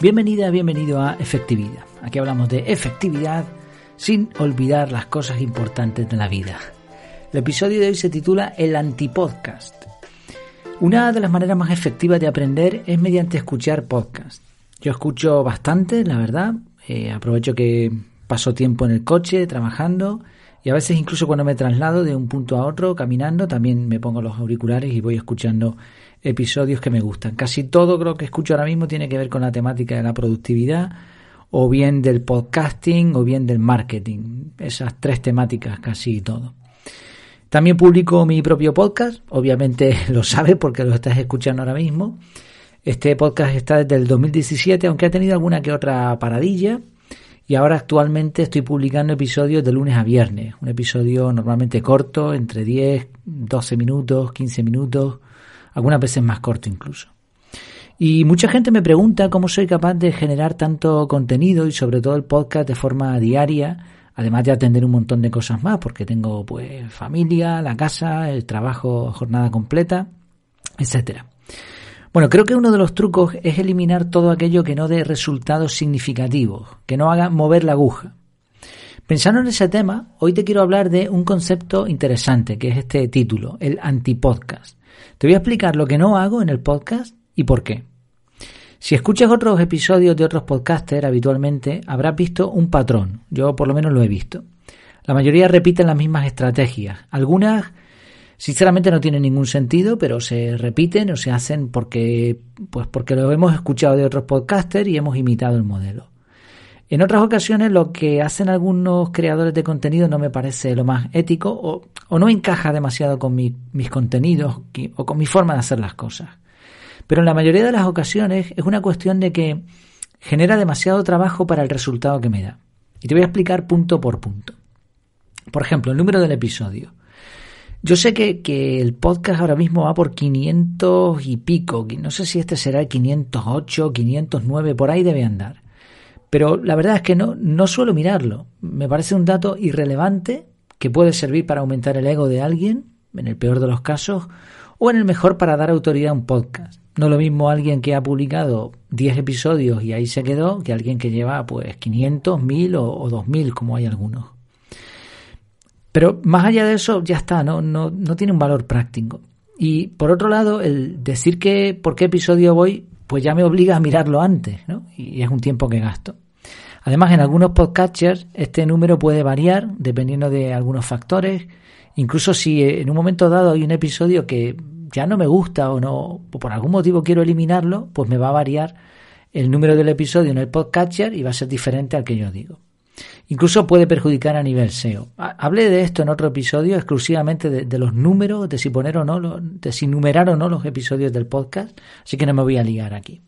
Bienvenida, bienvenido a Efectividad. Aquí hablamos de efectividad sin olvidar las cosas importantes de la vida. El episodio de hoy se titula El antipodcast. Una de las maneras más efectivas de aprender es mediante escuchar podcast. Yo escucho bastante, la verdad. Eh, aprovecho que paso tiempo en el coche trabajando y a veces incluso cuando me traslado de un punto a otro caminando también me pongo los auriculares y voy escuchando episodios que me gustan. Casi todo lo que escucho ahora mismo tiene que ver con la temática de la productividad o bien del podcasting o bien del marketing. Esas tres temáticas casi todo. También publico mi propio podcast, obviamente lo sabes porque lo estás escuchando ahora mismo. Este podcast está desde el 2017, aunque ha tenido alguna que otra paradilla. Y ahora actualmente estoy publicando episodios de lunes a viernes. Un episodio normalmente corto, entre 10, 12 minutos, 15 minutos, algunas veces más corto incluso. Y mucha gente me pregunta cómo soy capaz de generar tanto contenido y sobre todo el podcast de forma diaria, además de atender un montón de cosas más, porque tengo pues familia, la casa, el trabajo, jornada completa, etcétera. Bueno, creo que uno de los trucos es eliminar todo aquello que no dé resultados significativos, que no haga mover la aguja. Pensando en ese tema, hoy te quiero hablar de un concepto interesante, que es este título, el antipodcast. Te voy a explicar lo que no hago en el podcast y por qué. Si escuchas otros episodios de otros podcasters habitualmente, habrás visto un patrón. Yo por lo menos lo he visto. La mayoría repiten las mismas estrategias. Algunas, sinceramente, no tienen ningún sentido, pero se repiten o se hacen porque, pues porque lo hemos escuchado de otros podcasters y hemos imitado el modelo. En otras ocasiones lo que hacen algunos creadores de contenido no me parece lo más ético o, no encaja demasiado con mis contenidos o con mi forma de hacer las cosas. Pero en la mayoría de las ocasiones es una cuestión de que genera demasiado trabajo para el resultado que me da. Y te voy a explicar punto por punto. Por ejemplo, el número del episodio. Yo sé que, que, el podcast ahora mismo va por 500 y pico. No sé si este será el 508, 509, por ahí debe andar. Pero la verdad es que no, no suelo mirarlo. Me parece un dato irrelevante que puede servir para aumentar el ego de alguien, en el peor de los casos, o en el mejor para dar autoridad a un podcast. No lo mismo alguien que ha publicado 10 episodios y ahí se quedó que alguien que lleva pues 500, 1000 o, o 2000 como hay algunos. Pero más allá de eso ya está, no, no, no tiene un valor práctico. Y por otro lado, el decir que por qué episodio voy pues ya me obliga a mirarlo antes, ¿no? Y es un tiempo que gasto. Además, en algunos podcatchers este número puede variar dependiendo de algunos factores. Incluso si en un momento dado hay un episodio que ya no me gusta o no, o por algún motivo quiero eliminarlo, pues me va a variar el número del episodio en el podcatcher y va a ser diferente al que yo digo. Incluso puede perjudicar a nivel SEO. Hablé de esto en otro episodio exclusivamente de, los números, de si poner o no, de si numerar o no los episodios del podcast, así que no me voy a liar aquí.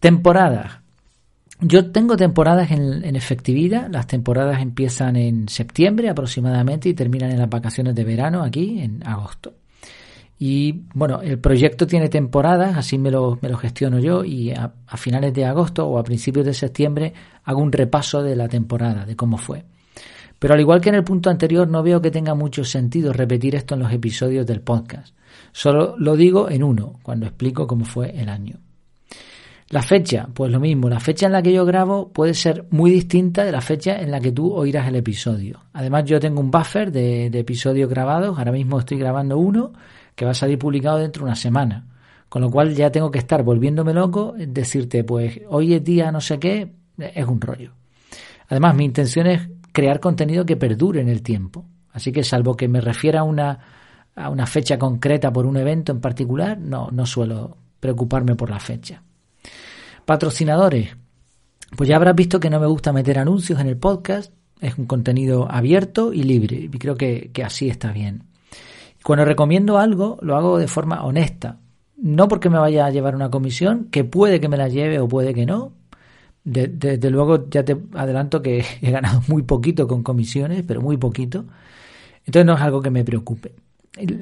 Temporadas. Yo tengo temporadas en, en, efectividad. Las temporadas empiezan en septiembre aproximadamente y terminan en las vacaciones de verano aquí en agosto. Y bueno, el proyecto tiene temporadas, así me lo, me lo gestiono yo y a, finales de agosto o a principios de septiembre hago un repaso de la temporada, de cómo fue. Pero al igual que en el punto anterior, no veo que tenga mucho sentido repetir esto en los episodios del podcast. Solo lo digo en uno, cuando explico cómo fue el año. La fecha, pues lo mismo, la fecha en la que yo grabo puede ser muy distinta de la fecha en la que tú oirás el episodio. Además yo tengo un buffer de, de episodios grabados, ahora mismo estoy grabando uno que va a salir publicado dentro de una semana. Con lo cual ya tengo que estar volviéndome loco, decirte, pues hoy es día no sé qué, es un rollo. Además, mi intención es crear contenido que perdure en el tiempo. Así que salvo que me refiera a una, a una fecha concreta por un evento en particular, no, no suelo preocuparme por la fecha. Patrocinadores. Pues ya habrás visto que no me gusta meter anuncios en el podcast. Es un contenido abierto y libre. Y creo que, que así está bien. Cuando recomiendo algo, lo hago de forma honesta. No porque me vaya a llevar una comisión, que puede que me la lleve o puede que no. Desde luego ya te adelanto que he ganado muy poquito con comisiones, pero muy poquito. Entonces no es algo que me preocupe.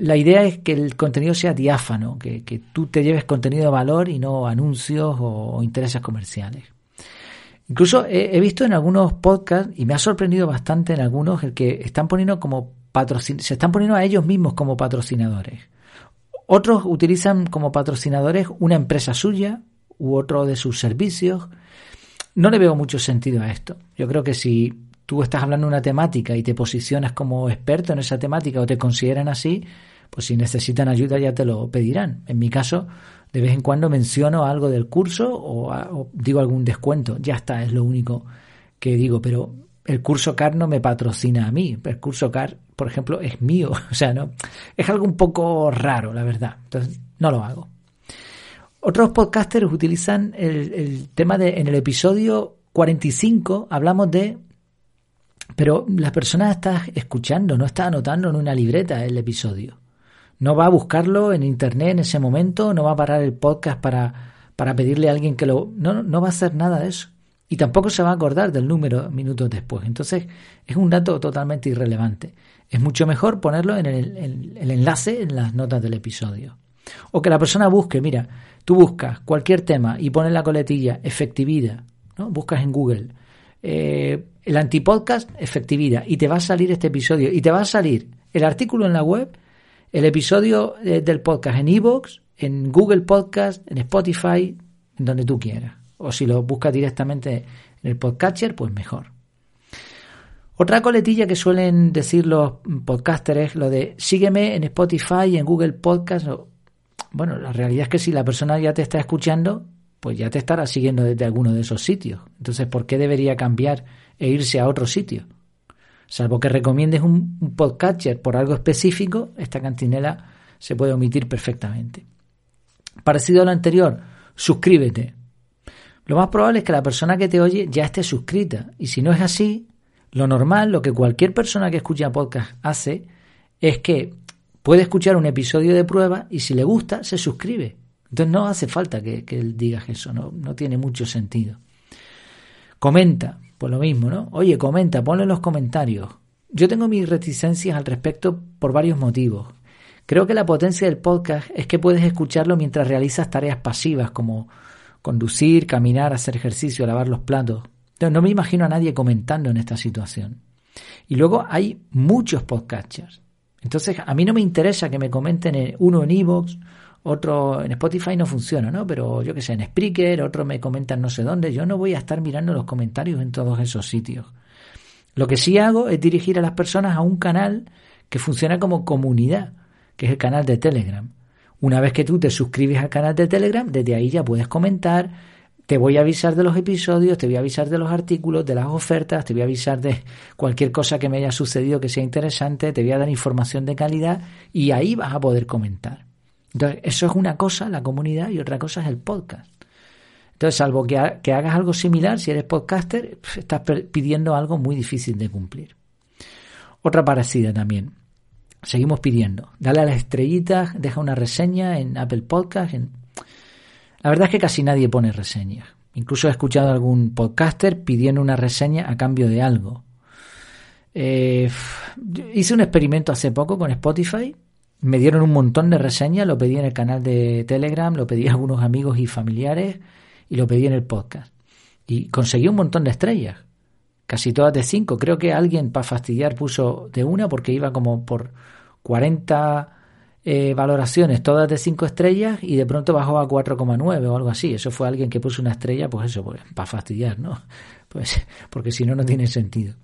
La idea es que el contenido sea diáfano, que, que tú te lleves contenido de valor y no anuncios o, intereses comerciales. Incluso he, visto en algunos podcasts, y me ha sorprendido bastante en algunos, el que están poniendo como se están poniendo a ellos mismos como patrocinadores. Otros utilizan como patrocinadores una empresa suya, u otro de sus servicios. No le veo mucho sentido a esto. Yo creo que si tú estás hablando de una temática y te posicionas como experto en esa temática o te consideran así, pues si necesitan ayuda ya te lo pedirán. En mi caso, de vez en cuando menciono algo del curso o, digo algún descuento. Ya está, es lo único que digo, pero el curso CAR no me patrocina a mí. El curso CAR, por ejemplo, es mío. O sea, no, es algo un poco raro, la verdad. Entonces, no lo hago. Otros podcasters utilizan el, tema de, en el episodio 45 hablamos de, pero la persona está escuchando, no está anotando en una libreta el episodio. No va a buscarlo en internet en ese momento, no va a parar el podcast para, para pedirle a alguien que lo... No, no va a hacer nada de eso. Y tampoco se va a acordar del número minutos después. Entonces es un dato totalmente irrelevante. Es mucho mejor ponerlo en el, el enlace en las notas del episodio. O que la persona busque, mira, tú buscas cualquier tema y pones la coletilla efectividad, ¿no? buscas en Google eh, el antipodcast efectividad y te va a salir este episodio y te va a salir el artículo en la web el episodio eh, del podcast en iVoox, en Google Podcast, en Spotify, en donde tú quieras. O si lo buscas directamente en el podcatcher, pues mejor. Otra coletilla que suelen decir los podcasters es lo de sígueme en Spotify en Google Podcast. Bueno, la realidad es que si la persona ya te está escuchando, pues ya te estará siguiendo desde alguno de esos sitios. Entonces, ¿por qué debería cambiar e irse a otro sitio? Salvo que recomiendes un, podcatcher por algo específico, esta cantinela se puede omitir perfectamente. Parecido a lo anterior, suscríbete. Lo más probable es que la persona que te oye ya esté suscrita. Y si no es así, lo normal, lo que cualquier persona que escucha podcast hace, es que puede escuchar un episodio de prueba y si le gusta, se suscribe. Entonces no hace falta que, que digas eso, no, tiene mucho sentido. Comenta, pues lo mismo, ¿no? Oye, comenta, ponlo en los comentarios. Yo tengo mis reticencias al respecto por varios motivos. Creo que la potencia del podcast es que puedes escucharlo mientras realizas tareas pasivas como conducir, caminar, hacer ejercicio, lavar los platos. Entonces, no me imagino a nadie comentando en esta situación. Y luego hay muchos podcasters. Entonces, a mí no me interesa que me comenten uno en Evox, otro en Spotify no funciona, ¿no? Pero yo que sé, en Spreaker, otro me comentan no sé dónde. Yo no voy a estar mirando los comentarios en todos esos sitios. Lo que sí hago es dirigir a las personas a un canal que funciona como comunidad, que es el canal de Telegram. Una vez que tú te suscribes al canal de Telegram, desde ahí ya puedes comentar, te voy a avisar de los episodios, te voy a avisar de los artículos, de las ofertas, te voy a avisar de cualquier cosa que me haya sucedido que sea interesante, te voy a dar información de calidad y ahí vas a poder comentar. Entonces, eso es una cosa, la comunidad, y otra cosa es el podcast. Entonces, salvo que, hagas algo similar, si eres podcaster, estás pidiendo algo muy difícil de cumplir. Otra parecida también. Seguimos pidiendo. Dale a las estrellitas, deja una reseña en Apple Podcast. La verdad es que casi nadie pone reseñas. Incluso he escuchado a algún podcaster pidiendo una reseña a cambio de algo. Eh, hice un experimento hace poco con Spotify me dieron un montón de reseñas, lo pedí en el canal de Telegram, lo pedí a algunos amigos y familiares y lo pedí en el podcast. Y conseguí un montón de estrellas, casi todas de cinco. Creo que alguien para fastidiar puso de una porque iba como por 40 eh, valoraciones, todas de cinco estrellas y de pronto bajó a 4,9 o algo así. Eso fue alguien que puso una estrella, pues eso, pues, para fastidiar, ¿no? Pues porque si no, no tiene sentido.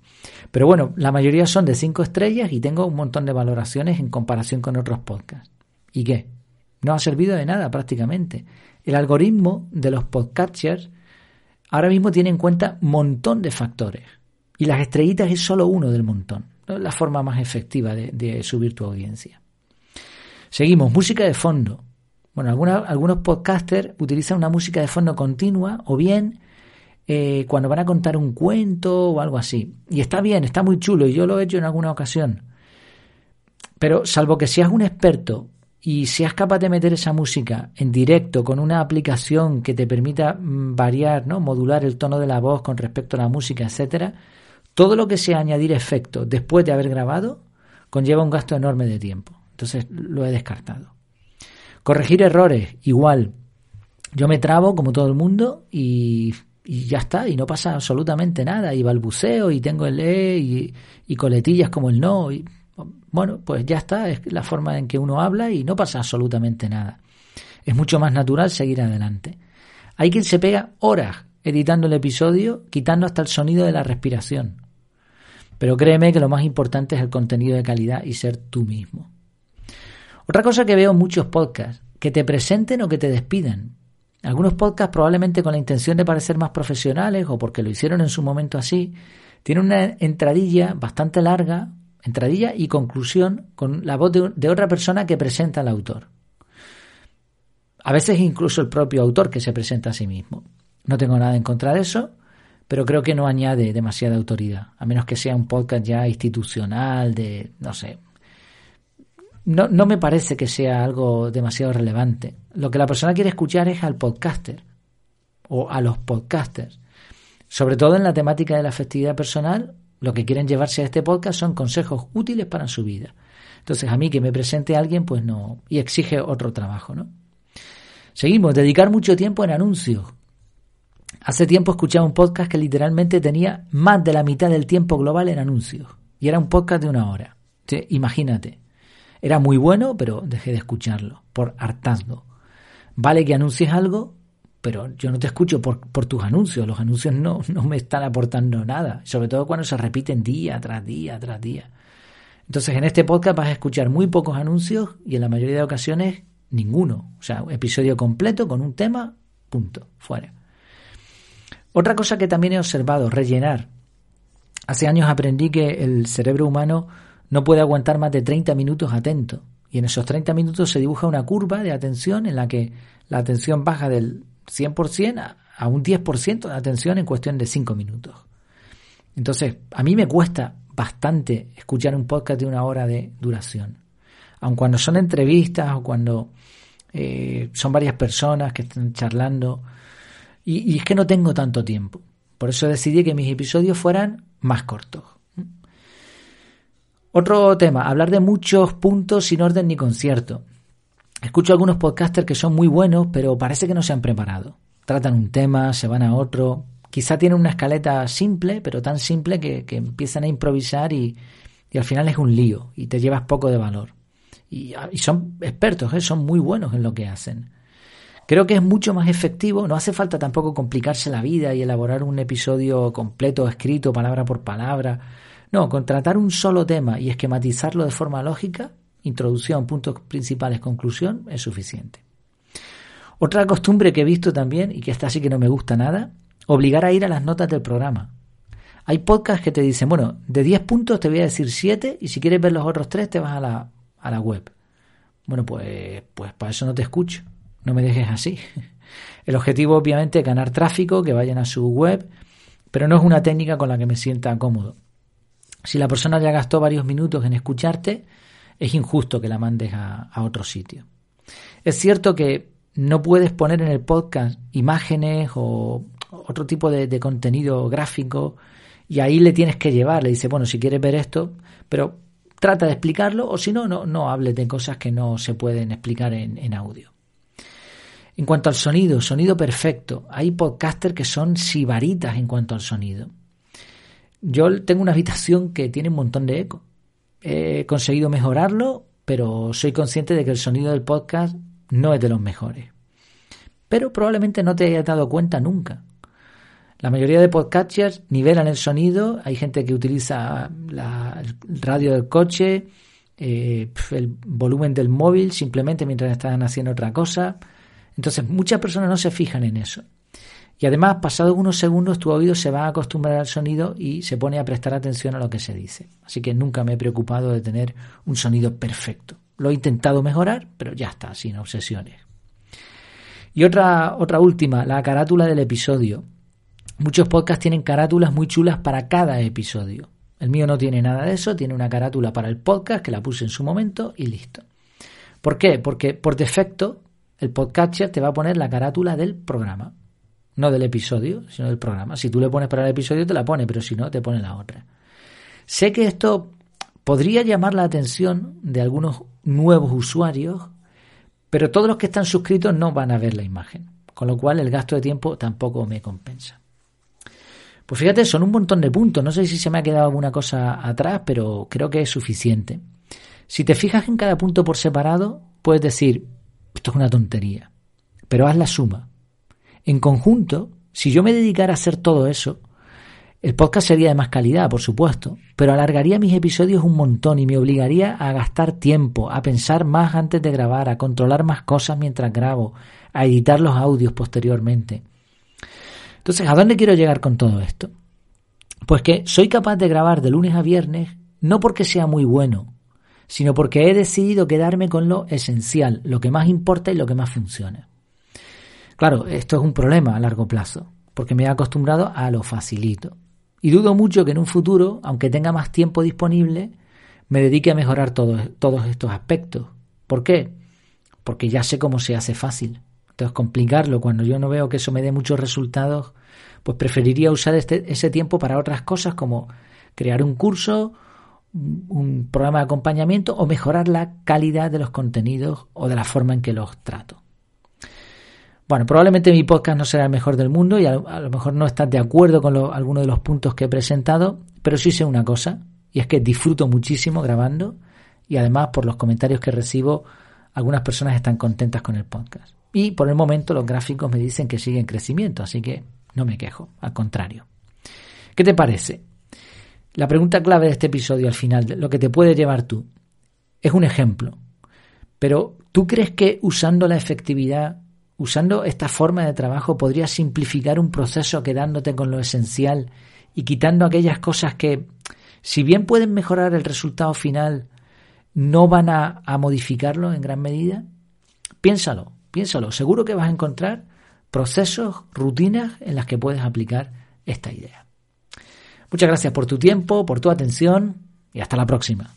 Pero bueno, la mayoría son de cinco estrellas y tengo un montón de valoraciones en comparación con otros podcasts. ¿Y qué? No ha servido de nada prácticamente. El algoritmo de los podcasters ahora mismo tiene en cuenta un montón de factores. Y las estrellitas es solo uno del montón. La forma más efectiva de, de subir tu audiencia. Seguimos, música de fondo. Bueno, algunos podcasters utilizan una música de fondo continua o bien eh, cuando van a contar un cuento o algo así. Y está bien, está muy chulo, y yo lo he hecho en alguna ocasión. Pero salvo que seas un experto y seas capaz de meter esa música en directo con una aplicación que te permita mm, variar, ¿no? modular el tono de la voz con respecto a la música, etcétera, todo lo que sea añadir efectos después de haber grabado conlleva un gasto enorme de tiempo. Entonces lo he descartado. Corregir errores, igual. Yo me trabo como todo el mundo y ya está, y no pasa absolutamente nada, y balbuceo, y tengo el E, y, y coletillas como el no, y bueno, pues ya está, es la forma en que uno habla y no pasa absolutamente nada. Es mucho más natural seguir adelante. Hay quien se pega horas editando el episodio, quitando hasta el sonido de la respiración. Pero créeme que lo más importante es el contenido de calidad y ser tú mismo. Otra cosa que veo en muchos podcasts, que te presenten o que te despidan. Algunos podcasts probablemente con la intención de parecer más profesionales o porque lo hicieron en su momento así, tienen una entradilla bastante larga, entradilla y conclusión con la voz de, otra persona que presenta al autor. A veces incluso el propio autor que se presenta a sí mismo. No tengo nada en contra de eso, pero creo que no añade demasiada autoridad, a menos que sea un podcast ya institucional de, no sé. No, no me parece que sea algo demasiado relevante. Lo que la persona quiere escuchar es al podcaster o a los podcasters. Sobre todo en la temática de la festividad personal, lo que quieren llevarse a este podcast son consejos útiles para su vida. Entonces, a mí que me presente alguien, pues no, y exige otro trabajo, ¿no? Seguimos, dedicar mucho tiempo en anuncios. Hace tiempo escuchaba un podcast que literalmente tenía más de la mitad del tiempo global en anuncios. Y era un podcast de una hora. Imagínate. Era muy bueno, pero dejé de escucharlo por hartazgo. Vale que anuncies algo, pero yo no te escucho por, por tus anuncios. Los anuncios no, no me están aportando nada. Sobre todo cuando se repiten día tras día tras día. Entonces en este podcast vas a escuchar muy pocos anuncios y en la mayoría de ocasiones ninguno. O sea, un episodio completo con un tema, punto, fuera. Otra cosa que también he observado, rellenar. Hace años aprendí que el cerebro humano no puede aguantar más de 30 minutos atento. Y en esos 30 minutos se dibuja una curva de atención en la que la atención baja del 100% a un 10% de atención en cuestión de 5 minutos. Entonces, a mí me cuesta bastante escuchar un podcast de una hora de duración. Aun cuando son entrevistas o cuando eh, son varias personas que están charlando, y, es que no tengo tanto tiempo. Por eso decidí que mis episodios fueran más cortos. Otro tema, hablar de muchos puntos sin orden ni concierto. Escucho algunos podcasters que son muy buenos, pero parece que no se han preparado. Tratan un tema, se van a otro. Quizá tienen una escaleta simple, pero tan simple que, empiezan a improvisar y, al final es un lío y te llevas poco de valor. Y, son expertos, ¿eh? son muy buenos en lo que hacen. Creo que es mucho más efectivo, no hace falta tampoco complicarse la vida y elaborar un episodio completo, escrito, palabra por palabra. No, contratar un solo tema y esquematizarlo de forma lógica, introducción, puntos principales, conclusión, es suficiente. Otra costumbre que he visto también, y que esta sí que no me gusta nada, obligar a ir a las notas del programa. Hay podcasts que te dicen, bueno, de 10 puntos te voy a decir 7 y si quieres ver los otros 3 te vas a la, a la web. Bueno, pues, pues para eso no te escucho no me dejes así. El objetivo obviamente es ganar tráfico, que vayan a su web, pero no es una técnica con la que me sienta cómodo. Si la persona ya gastó varios minutos en escucharte, es injusto que la mandes a, otro sitio. Es cierto que no puedes poner en el podcast imágenes o otro tipo de, contenido gráfico y ahí le tienes que llevar, le dice, bueno, si quieres ver esto, pero trata de explicarlo o si no, no, no hables de cosas que no se pueden explicar en audio. En cuanto al sonido, sonido perfecto. Hay podcasters que son sibaritas en cuanto al sonido. Yo tengo una habitación que tiene un montón de eco. He conseguido mejorarlo, pero soy consciente de que el sonido del podcast no es de los mejores. Pero probablemente no te hayas dado cuenta nunca. La mayoría de podcasters nivelan el sonido. Hay gente que utiliza la, el radio del coche, eh, el volumen del móvil simplemente mientras están haciendo otra cosa. Entonces, muchas personas no se fijan en eso. Y además, pasados unos segundos, tu oído se va a acostumbrar al sonido y se pone a prestar atención a lo que se dice. Así que nunca me he preocupado de tener un sonido perfecto. Lo he intentado mejorar, pero ya está, sin obsesiones. Y otra, otra última, la carátula del episodio. Muchos podcasts tienen carátulas muy chulas para cada episodio. El mío no tiene nada de eso, tiene una carátula para el podcast que la puse en su momento y listo. ¿Por qué? Porque por defecto el podcatcher te va a poner la carátula del programa. No del episodio, sino del programa. Si tú le pones para el episodio, te la pone, pero si no, te pone la otra. Sé que esto podría llamar la atención de algunos nuevos usuarios, pero todos los que están suscritos no van a ver la imagen. Con lo cual el gasto de tiempo tampoco me compensa. Pues fíjate, son un montón de puntos. No sé si se me ha quedado alguna cosa atrás, pero creo que es suficiente. Si te fijas en cada punto por separado, puedes decir, esto es una tontería. Pero haz la suma. En conjunto, si yo me dedicara a hacer todo eso, el podcast sería de más calidad, por supuesto, pero alargaría mis episodios un montón y me obligaría a gastar tiempo, a pensar más antes de grabar, a controlar más cosas mientras grabo, a editar los audios posteriormente. Entonces, ¿a dónde quiero llegar con todo esto? Pues que soy capaz de grabar de lunes a viernes no porque sea muy bueno, sino porque he decidido quedarme con lo esencial, lo que más importa y lo que más funciona. Claro, esto es un problema a largo plazo, porque me he acostumbrado a lo facilito. Y dudo mucho que en un futuro, aunque tenga más tiempo disponible, me dedique a mejorar todos estos aspectos. ¿Por qué? Porque ya sé cómo se hace fácil. Entonces, complicarlo cuando yo no veo que eso me dé muchos resultados, pues preferiría usar este, ese tiempo para otras cosas como crear un curso, un programa de acompañamiento o mejorar la calidad de los contenidos o de la forma en que los trato. Bueno, probablemente mi podcast no será el mejor del mundo y a lo, mejor no estás de acuerdo con algunos de los puntos que he presentado, pero sí sé una cosa, y es que disfruto muchísimo grabando y además por los comentarios que recibo, algunas personas están contentas con el podcast. Y por el momento los gráficos me dicen que sigue en crecimiento, así que no me quejo, al contrario. ¿Qué te parece? La pregunta clave de este episodio al final, lo que te puede llevar tú, es un ejemplo. Pero ¿tú crees que usando la efectividad Usando esta forma de trabajo podrías simplificar un proceso quedándote con lo esencial y quitando aquellas cosas que, si bien pueden mejorar el resultado final, no van a, modificarlo en gran medida. Piénsalo, piénsalo. Seguro que vas a encontrar procesos, rutinas en las que puedes aplicar esta idea. Muchas gracias por tu tiempo, por tu atención y hasta la próxima.